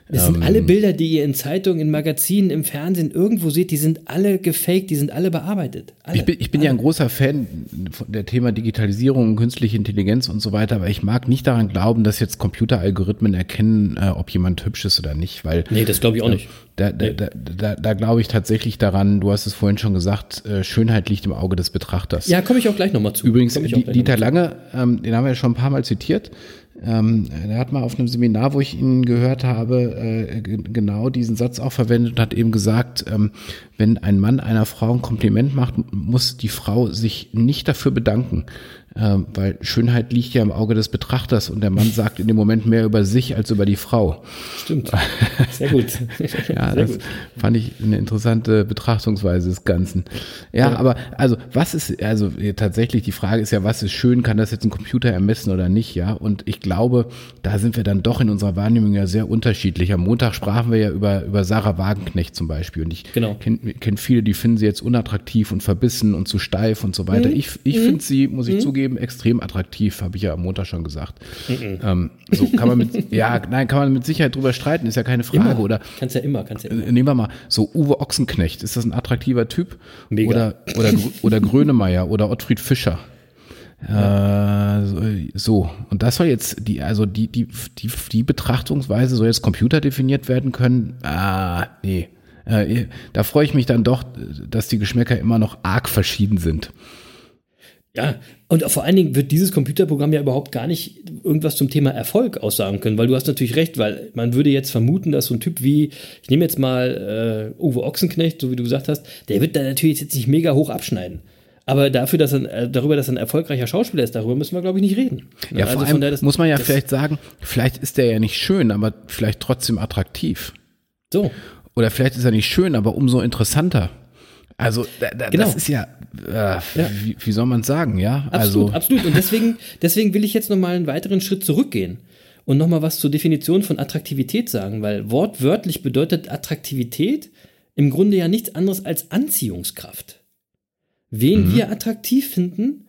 Das Ähm, sind alle Bilder, die ihr in Zeitungen, in Magazinen, im Fernsehen irgendwo seht, die sind alle gefaked, die sind alle bearbeitet. Alle. Ich bin, ich bin ja ein großer Fan von der Thema Digitalisierung, künstliche Intelligenz und so weiter, aber ich mag nicht daran glauben, dass jetzt Computeralgorithmen erkennen, äh, ob jemand hübsch ist oder nicht, weil Nee, das glaube ich auch nicht. Da, da, da, da, da glaube ich tatsächlich daran, du hast es vorhin schon gesagt, äh, Schönheit liegt im Auge des Betrachters. Ja, komme ich auch gleich nochmal zu. Übrigens, Dieter Lange, ähm, den haben wir ja schon ein paar Mal zitiert. Ähm, er hat mal auf einem Seminar, wo ich ihn gehört habe, äh, genau diesen Satz auch verwendet und hat eben gesagt, ähm, wenn ein Mann einer Frau ein Kompliment macht, muss die Frau sich nicht dafür bedanken, ähm, weil Schönheit liegt ja im Auge des Betrachters und der Mann sagt in dem Moment mehr über sich als über die Frau. Stimmt. Sehr gut. Ja, Sehr das gut. fand ich eine interessante Betrachtungsweise des Ganzen. Ja, Ja. aber also was ist, also tatsächlich die Frage ist ja, was ist schön, kann das jetzt ein Computer ermessen oder nicht, ja? Und ich glaube, da sind wir dann doch in unserer Wahrnehmung ja sehr unterschiedlich. Am Montag sprachen wir ja über, über Sarah Wagenknecht zum Beispiel und ich Genau. kenne kenn viele, die finden sie jetzt unattraktiv und verbissen und zu steif und so weiter. Mhm. Ich, ich finde sie, muss ich zugeben, extrem attraktiv, habe ich ja am Montag schon gesagt. Mhm. Ähm, so kann man mit, ja, nein, kann man mit Sicherheit drüber streiten, ist ja keine Frage. Immer. Oder Kannst ja immer, kannst ja immer. äh, Nehmen wir mal so Uwe Ochsenknecht. Ist das ein attraktiver Typ? Mega. Oder, oder, oder Grönemeyer oder Ottfried Fischer. Äh, so- so. Und das soll jetzt die, also die, die, die, die Betrachtungsweise soll jetzt Computer definiert werden können. Ah, nee. Äh, da freue ich mich dann doch, dass die Geschmäcker immer noch arg verschieden sind. Ja, und vor allen Dingen wird dieses Computerprogramm ja überhaupt gar nicht irgendwas zum Thema Erfolg aussagen können, weil du hast natürlich recht, weil man würde jetzt vermuten, dass so ein Typ wie, ich nehme jetzt mal äh, Uwe Ochsenknecht, so wie du gesagt hast, der wird da natürlich jetzt nicht mega hoch abschneiden. Aber dafür, dass er, äh, darüber, dass er ein erfolgreicher Schauspieler ist, darüber müssen wir, glaube ich, nicht reden. Ja, Also vor allem daher, das- muss man ja vielleicht sagen, vielleicht ist der ja nicht schön, aber vielleicht trotzdem attraktiv. So, Oder vielleicht ist er nicht schön, aber umso interessanter. Also da, da, Genau. das ist ja, äh, Wie, wie soll man es sagen, ja? Absolut, also absolut. Und deswegen, deswegen will ich jetzt nochmal einen weiteren Schritt zurückgehen und nochmal was zur Definition von Attraktivität sagen, weil wortwörtlich bedeutet Attraktivität im Grunde ja nichts anderes als Anziehungskraft. Wen wir attraktiv finden,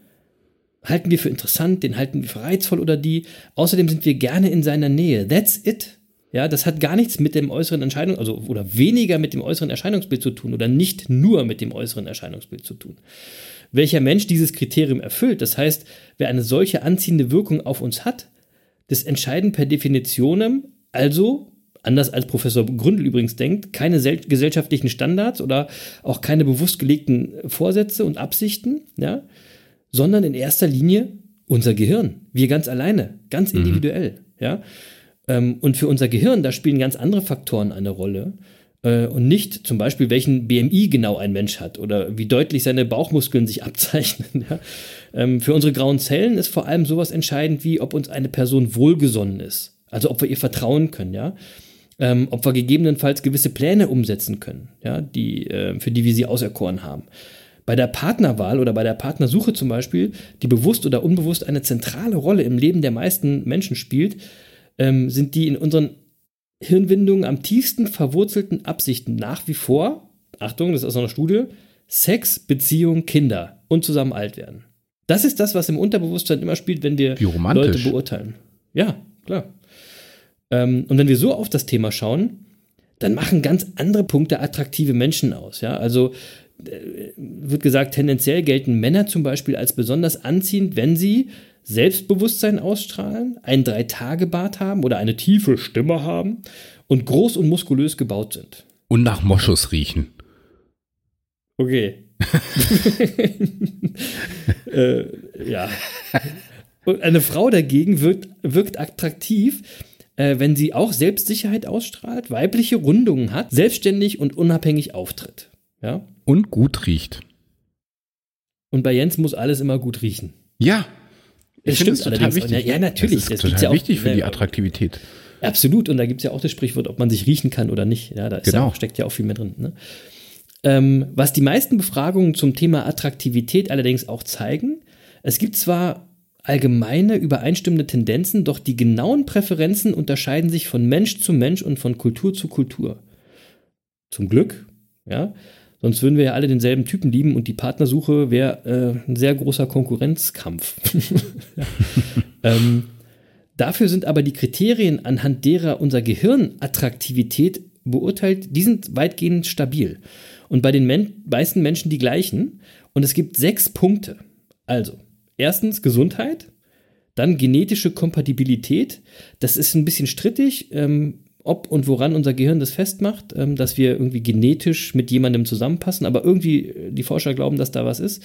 halten wir für interessant, den halten wir für reizvoll oder die. Außerdem sind wir gerne in seiner Nähe. That's it. Ja, das hat gar nichts mit dem äußeren Erscheinung, also oder weniger mit dem äußeren Erscheinungsbild zu tun oder nicht nur mit dem äußeren Erscheinungsbild zu tun. Welcher Mensch dieses Kriterium erfüllt, das heißt, wer eine solche anziehende Wirkung auf uns hat, das entscheiden per Definitionem, also anders als Professor Gründel übrigens denkt, keine sel- gesellschaftlichen Standards oder auch keine bewusst gelegten Vorsätze und Absichten, ja, sondern in erster Linie unser Gehirn. Wir ganz alleine, ganz individuell, ja. Ähm, Und für unser Gehirn, da spielen ganz andere Faktoren eine Rolle. Äh, Und nicht zum Beispiel, welchen BMI genau ein Mensch hat oder wie deutlich seine Bauchmuskeln sich abzeichnen. Ja. Ähm, Für unsere grauen Zellen ist vor allem sowas entscheidend, wie ob uns eine Person wohlgesonnen ist. Also ob wir ihr vertrauen können, ja. Ähm, ob wir gegebenenfalls gewisse Pläne umsetzen können, ja, die, äh, für die wir sie auserkoren haben. Bei der Partnerwahl oder bei der Partnersuche zum Beispiel, die bewusst oder unbewusst eine zentrale Rolle im Leben der meisten Menschen spielt, ähm, sind die in unseren Hirnwindungen am tiefsten verwurzelten Absichten nach wie vor, Achtung, das ist aus einer Studie, Sex, Beziehung, Kinder und zusammen alt werden. Das ist das, was im Unterbewusstsein immer spielt, wenn wir. Leute beurteilen. Ja, klar. Ähm, und wenn wir so auf das Thema schauen, dann machen ganz andere Punkte attraktive Menschen aus. Ja, also äh, wird gesagt, tendenziell gelten Männer zum Beispiel als besonders anziehend, wenn sie Selbstbewusstsein ausstrahlen, einen Drei-Tage-Bart haben oder eine tiefe Stimme haben und groß und muskulös gebaut sind. und nach Moschus riechen. Okay. äh, ja. Und eine Frau dagegen wirkt, wirkt attraktiv, äh, wenn sie auch Selbstsicherheit ausstrahlt, weibliche Rundungen hat, selbstständig und unabhängig auftritt. Ja? Und gut riecht. Und bei Jens muss alles immer gut riechen. Ja. Das finde stimmt es total wichtig. Ja, natürlich. Das ist Das total ja auch- wichtig für die ja, Attraktivität. Absolut, und da gibt es ja auch das Sprichwort, ob man sich riechen kann oder nicht. Ja, da Genau. ja auch, steckt ja auch viel mehr drin. Ne? Ähm, was die meisten Befragungen zum Thema Attraktivität allerdings auch zeigen, es gibt zwar allgemeine übereinstimmende Tendenzen, doch die genauen Präferenzen unterscheiden sich von Mensch zu Mensch und von Kultur zu Kultur. Zum Glück, ja. Sonst würden wir ja alle denselben Typen lieben und die Partnersuche wäre äh, ein sehr großer Konkurrenzkampf. ähm, Dafür sind aber die Kriterien, anhand derer unser Gehirn Attraktivität beurteilt, die sind weitgehend stabil. Und bei den Men meisten Menschen die gleichen. Und es gibt sechs Punkte. Also, erstens Gesundheit, dann genetische Kompatibilität. Das ist ein bisschen strittig, ähm, ob und woran unser Gehirn das festmacht, ähm, dass wir irgendwie genetisch mit jemandem zusammenpassen. Aber irgendwie äh, die Forscher glauben, dass da was ist.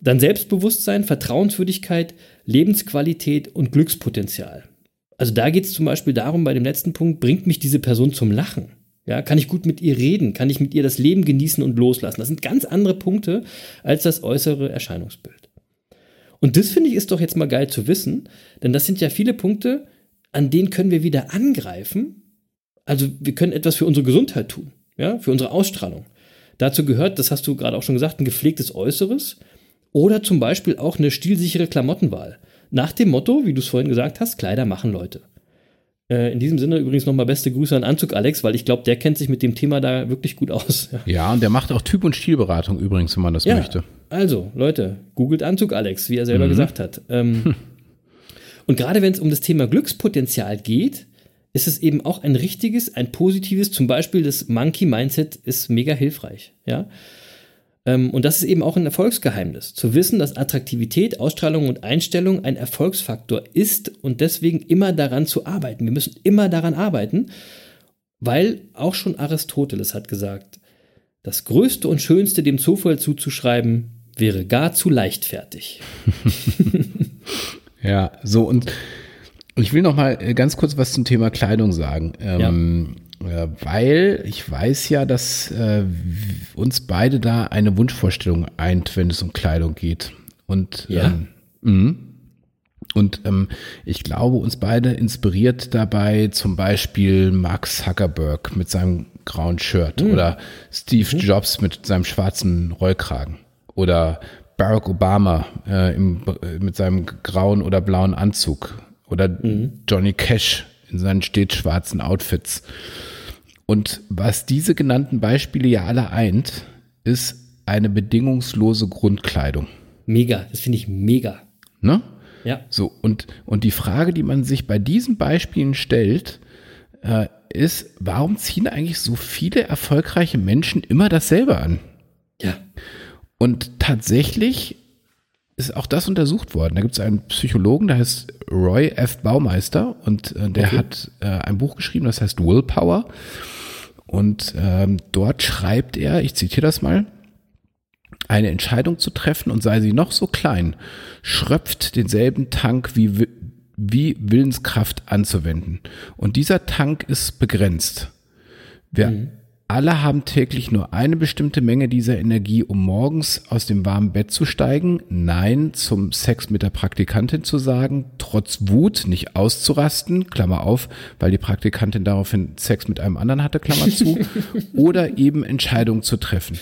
Dann Selbstbewusstsein, Vertrauenswürdigkeit, Lebensqualität und Glückspotenzial. Also da geht es zum Beispiel darum, bei dem letzten Punkt, bringt mich diese Person zum Lachen? Ja, kann ich gut mit ihr reden? Kann ich mit ihr das Leben genießen und loslassen? Das sind ganz andere Punkte als das äußere Erscheinungsbild. Und das finde ich ist doch jetzt mal geil zu wissen, denn das sind ja viele Punkte, an denen können wir wieder angreifen. Also wir können etwas für unsere Gesundheit tun, ja, für unsere Ausstrahlung. Dazu gehört, das hast du gerade auch schon gesagt, ein gepflegtes Äußeres oder zum Beispiel auch eine stilsichere Klamottenwahl. Nach dem Motto, wie du es vorhin gesagt hast, Kleider machen Leute. Äh, in diesem Sinne übrigens nochmal beste Grüße an Anzug Alex, weil ich glaube, der kennt sich mit dem Thema da wirklich gut aus. Ja. Ja, und der macht auch Typ- und Stilberatung übrigens, wenn man das möchte. Also, Leute, googelt Anzug Alex, wie er selber gesagt hat. Ähm, und gerade wenn es um das Thema Glückspotenzial geht, ist es eben auch ein richtiges, ein positives, zum Beispiel das Monkey Mindset ist mega hilfreich. Ja. Ähm, und das ist eben auch ein Erfolgsgeheimnis. Zu wissen, dass Attraktivität, Ausstrahlung und Einstellung ein Erfolgsfaktor ist und deswegen immer daran zu arbeiten. Wir müssen immer daran arbeiten, weil auch schon Aristoteles hat gesagt, das Größte und Schönste dem Zufall zuzuschreiben, wäre gar zu leichtfertig. Ja, so und ich will noch mal äh, ganz kurz was zum Thema Kleidung sagen. Ähm, äh, weil ich weiß ja, dass äh, uns beide da eine Wunschvorstellung eint, wenn es um Kleidung geht. Und Ja. ähm, mhm. Und ähm, ich glaube, uns beide inspiriert dabei zum Beispiel Mark Zuckerberg mit seinem grauen Shirt oder Steve Jobs mit seinem schwarzen Rollkragen oder Barack Obama äh, im, äh, mit seinem grauen oder blauen Anzug oder Johnny Cash in seinen stets schwarzen Outfits. Und was diese genannten Beispiele ja alle eint, ist eine bedingungslose Grundkleidung. Mega, das finde ich mega. Ne? Ja. So, und, und die Frage, die man sich bei diesen Beispielen stellt, äh, ist, warum ziehen eigentlich so viele erfolgreiche Menschen immer dasselbe an? Ja. Und tatsächlich ist auch das untersucht worden. Da gibt es einen Psychologen, der heißt Roy F. Baumeister und äh, der Okay. hat äh, ein Buch geschrieben, das heißt Willpower. Und ähm, dort schreibt er, ich zitiere das mal, eine Entscheidung zu treffen und sei sie noch so klein, schröpft denselben Tank wie, Wi- wie Willenskraft anzuwenden. Und dieser Tank ist begrenzt. Wir alle haben täglich nur eine bestimmte Menge dieser Energie, um morgens aus dem warmen Bett zu steigen, Nein zum Sex mit der Praktikantin zu sagen, trotz Wut nicht auszurasten, Klammer auf, weil die Praktikantin daraufhin Sex mit einem anderen hatte, Klammer zu, oder eben Entscheidungen zu treffen.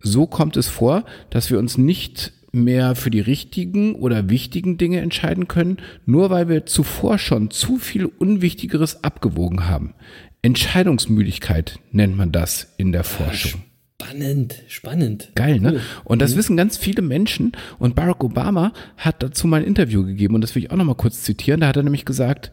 So kommt es vor, dass wir uns nicht mehr für die richtigen oder wichtigen Dinge entscheiden können, nur weil wir zuvor schon zu viel Unwichtigeres abgewogen haben. Entscheidungsmüdigkeit nennt man das in der Forschung. Spannend, spannend. Geil, ne? Cool. Und das wissen ganz viele Menschen. Und Barack Obama hat dazu mal ein Interview gegeben und das will ich auch noch mal kurz zitieren. Da hat er nämlich gesagt,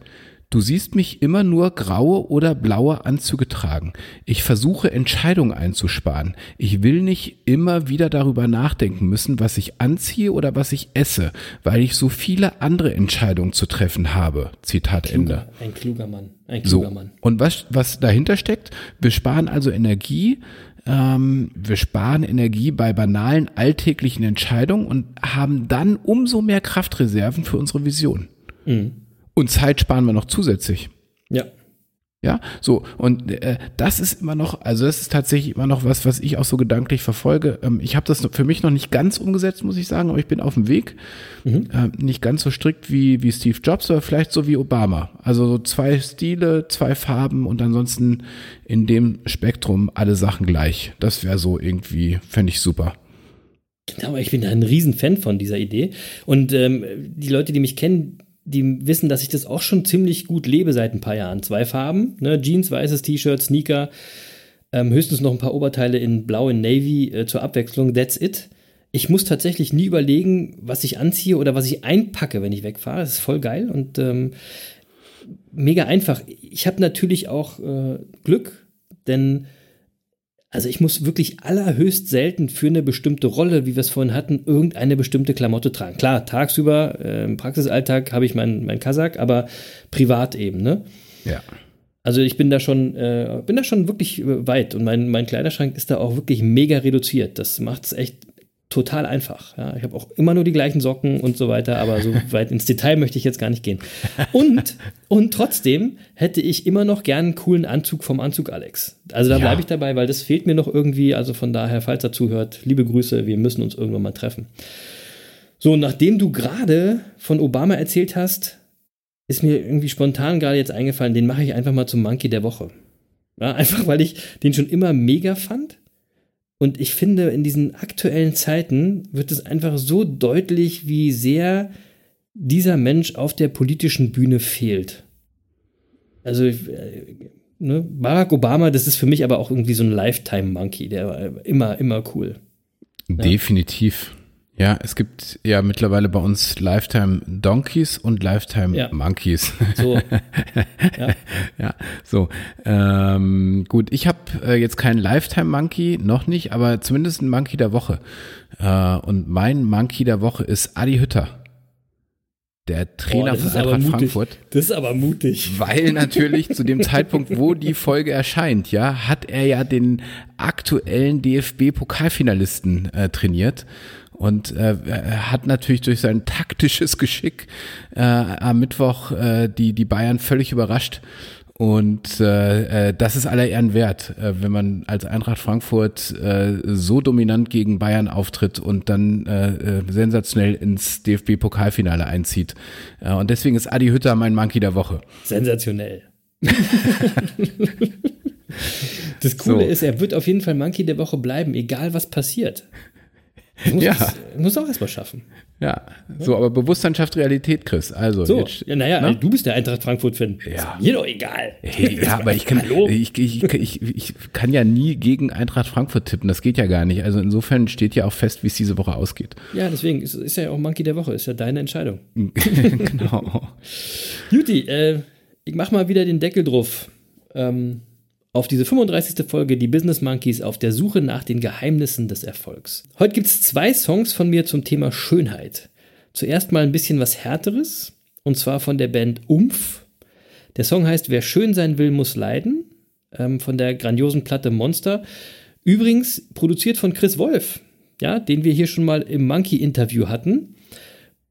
du siehst mich immer nur graue oder blaue Anzüge tragen. Ich versuche Entscheidungen einzusparen. Ich will nicht immer wieder darüber nachdenken müssen, was ich anziehe oder was ich esse, weil ich so viele andere Entscheidungen zu treffen habe. Zitat Ende. Ein kluger Mann. Ein kluger So. Mann. Und was, was dahinter steckt, wir sparen also Energie, ähm, wir sparen Energie bei banalen alltäglichen Entscheidungen und haben dann umso mehr Kraftreserven für unsere Vision. Mhm. Und Zeit sparen wir noch zusätzlich. Ja. Ja, so und äh, das ist immer noch, also das ist tatsächlich immer noch was, was ich auch so gedanklich verfolge. Ähm, ich habe das für mich noch nicht ganz umgesetzt, muss ich sagen, aber ich bin auf dem Weg. Mhm. Ähm, nicht ganz so strikt wie wie Steve Jobs, aber vielleicht so wie Obama. Also so zwei Stile, zwei Farben und ansonsten in dem Spektrum alle Sachen gleich. Das wäre so irgendwie, fände ich super. Genau, ich bin da ein Riesenfan von dieser Idee. Und ähm, die Leute, die mich kennen, die wissen, dass ich das auch schon ziemlich gut lebe seit ein paar Jahren. Zwei Farben, ne? Jeans, weißes T-Shirt, Sneaker, ähm, höchstens noch ein paar Oberteile in Blau, in Navy äh, zur Abwechslung. That's it. Ich muss tatsächlich nie überlegen, was ich anziehe oder was ich einpacke, wenn ich wegfahre. Das ist voll geil und ähm, mega einfach. Ich habe natürlich auch äh, Glück, denn also ich muss wirklich allerhöchst selten für eine bestimmte Rolle, wie wir es vorhin hatten, irgendeine bestimmte Klamotte tragen. Klar, tagsüber äh, im Praxisalltag habe ich meinen mein Kasach, aber privat eben, ne? Ja. Also ich bin da schon, äh, bin da schon wirklich äh, weit und mein, mein Kleiderschrank ist da auch wirklich mega reduziert. Das macht es echt total einfach. Ja, ich habe auch immer nur die gleichen Socken und so weiter, aber so weit ins Detail möchte ich jetzt gar nicht gehen. Und, und trotzdem hätte ich immer noch gern einen coolen Anzug vom Anzug Alex. Also da ja. bleibe ich dabei, weil das fehlt mir noch irgendwie. Also von daher, falls er zuhört, liebe Grüße, wir müssen uns irgendwann mal treffen. So, nachdem du gerade von Obama erzählt hast, ist mir irgendwie spontan gerade jetzt eingefallen, den mache ich einfach mal zum Monkey der Woche. Ja, einfach weil ich den schon immer mega fand und ich finde, in diesen aktuellen Zeiten wird es einfach so deutlich, wie sehr dieser Mensch auf der politischen Bühne fehlt. Also, äh, ne, Barack Obama, das ist für mich aber auch irgendwie so ein Lifetime-Monkey, der war immer, immer cool. Definitiv. Ja, es gibt ja mittlerweile bei uns Lifetime Donkeys und Lifetime ja. Monkeys. So. ja. ja, so. Ähm, gut, ich habe äh, jetzt keinen Lifetime Monkey, noch nicht, aber zumindest ein Monkey der Woche. Äh, und mein Monkey der Woche ist Adi Hütter. Der Trainer Boah, von Eintracht Frankfurt. Das ist aber mutig. Weil natürlich zu dem Zeitpunkt, wo die Folge erscheint, ja, hat er ja den aktuellen DFB-Pokalfinalisten äh, trainiert und äh, hat natürlich durch sein taktisches Geschick äh, am Mittwoch äh, die, die Bayern völlig überrascht. Und äh, äh, das ist aller Ehren wert, äh, wenn man als Eintracht Frankfurt äh, so dominant gegen Bayern auftritt und dann äh, äh, sensationell ins DFB-Pokalfinale einzieht. Äh, und deswegen ist Adi Hütter mein Monkey der Woche. Sensationell. das Coole so. ist, er wird auf jeden Fall Monkey der Woche bleiben, egal was passiert. Muss ja. Das, muss auch erstmal schaffen. Ja, so, aber Bewusstsein schafft Realität, Chris. Also, so, jetzt, ja, naja, ne? du bist der Eintracht Frankfurt-Fan. Ja. Ist mir doch egal. Hey, ja, aber ich kann, ich, ich, ich, ich, kann ja nie gegen Eintracht Frankfurt tippen. Das geht ja gar nicht. Also insofern steht ja auch fest, wie es diese Woche ausgeht. Ja, deswegen ist, ist ja auch Monkey der Woche. Ist ja deine Entscheidung. genau. Juti, äh, ich mach mal wieder den Deckel drauf. Ähm, auf diese 35. Folge Die Business Monkeys auf der Suche nach den Geheimnissen des Erfolgs. Heute gibt es zwei Songs von mir zum Thema Schönheit. Zuerst mal ein bisschen was Härteres, und zwar von der Band Umf. Der Song heißt Wer schön sein will, muss leiden, ähm, von der grandiosen Platte Monster. Übrigens produziert von Chris Wolf, ja, den wir hier schon mal im Monkey-Interview hatten.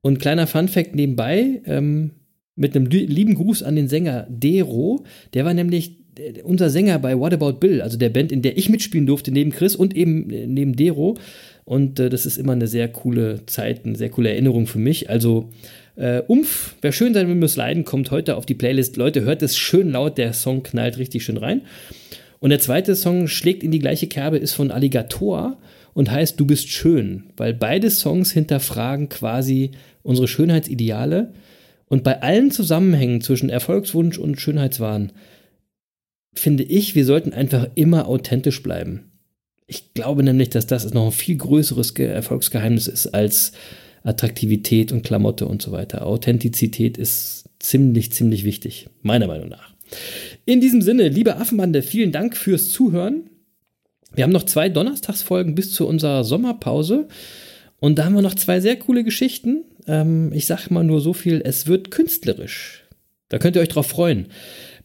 Und kleiner Fun-Fact nebenbei, ähm, mit einem lieben Gruß an den Sänger Dero, der war nämlich unser Sänger bei What About Bill, also der Band, in der ich mitspielen durfte, neben Chris und eben äh, neben Dero. Und äh, das ist immer eine sehr coole Zeit, eine sehr coole Erinnerung für mich. Also, äh, Umf, wer schön sein will, muss leiden, kommt heute auf die Playlist. Leute, hört es schön laut, der Song knallt richtig schön rein. Und der zweite Song schlägt in die gleiche Kerbe, ist von Alligator und heißt Du bist schön, weil beide Songs hinterfragen quasi unsere Schönheitsideale. Und bei allen Zusammenhängen zwischen Erfolgswunsch und Schönheitswahn finde ich, wir sollten einfach immer authentisch bleiben. Ich glaube nämlich, dass das noch ein viel größeres Erfolgsgeheimnis ist als Attraktivität und Klamotte und so weiter. Authentizität ist ziemlich, ziemlich wichtig, meiner Meinung nach. In diesem Sinne, liebe Affenbande, vielen Dank fürs Zuhören. Wir haben noch zwei Donnerstagsfolgen bis zu unserer Sommerpause. Und da haben wir noch zwei sehr coole Geschichten. Ähm, ich sage mal nur so viel, es wird künstlerisch. Da könnt ihr euch drauf freuen.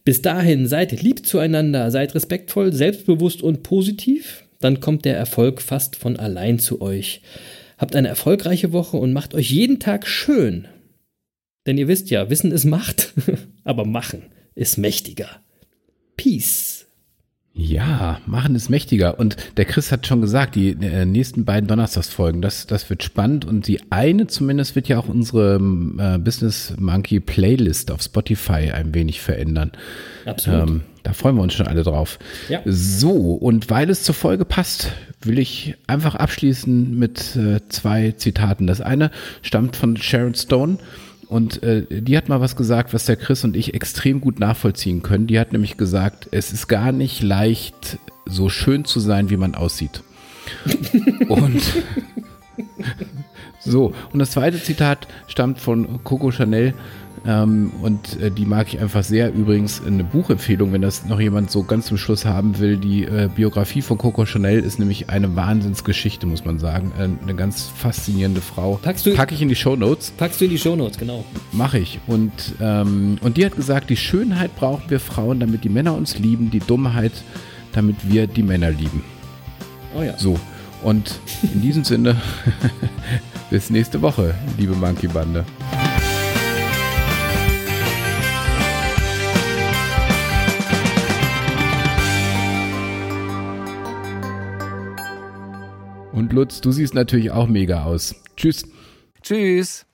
Bis dahin seid lieb zueinander, seid respektvoll, selbstbewusst und positiv. dann kommt der Erfolg fast von allein zu euch. Habt eine erfolgreiche Woche und macht euch jeden Tag schön. Denn ihr wisst ja, Wissen ist Macht, aber Machen ist mächtiger. Peace. Ja, machen ist mächtiger. Und der Chris hat schon gesagt, die äh, nächsten beiden Donnerstagsfolgen, das, das wird spannend. Und die eine zumindest wird ja auch unsere äh, Business Monkey Playlist auf Spotify ein wenig verändern. Absolut. Ähm, da freuen wir uns schon alle drauf. Ja. So, und weil es zur Folge passt, will ich einfach abschließen mit äh, zwei Zitaten. Das eine stammt von Sharon Stone. Und äh, die hat mal was gesagt, was der Chris und ich extrem gut nachvollziehen können. Die hat nämlich gesagt, es ist gar nicht leicht, so schön zu sein, wie man aussieht. und so, und das zweite Zitat stammt von Coco Chanel. Ähm, und äh, die mag ich einfach sehr. Übrigens eine Buchempfehlung, wenn das noch jemand so ganz zum Schluss haben will. Die äh, Biografie von Coco Chanel ist nämlich eine Wahnsinnsgeschichte, muss man sagen. Äh, eine ganz faszinierende Frau. Packst du, Pack ich in die Show Notes. Packst du in die Show Notes, genau. Mache ich. Und, ähm, und die hat gesagt, die Schönheit brauchen wir Frauen, damit die Männer uns lieben, die Dummheit, damit wir die Männer lieben. Oh ja. So. Und in diesem Sinne, bis nächste Woche, liebe Monkey Bande. Lutz, du siehst natürlich auch mega aus. Tschüss. Tschüss.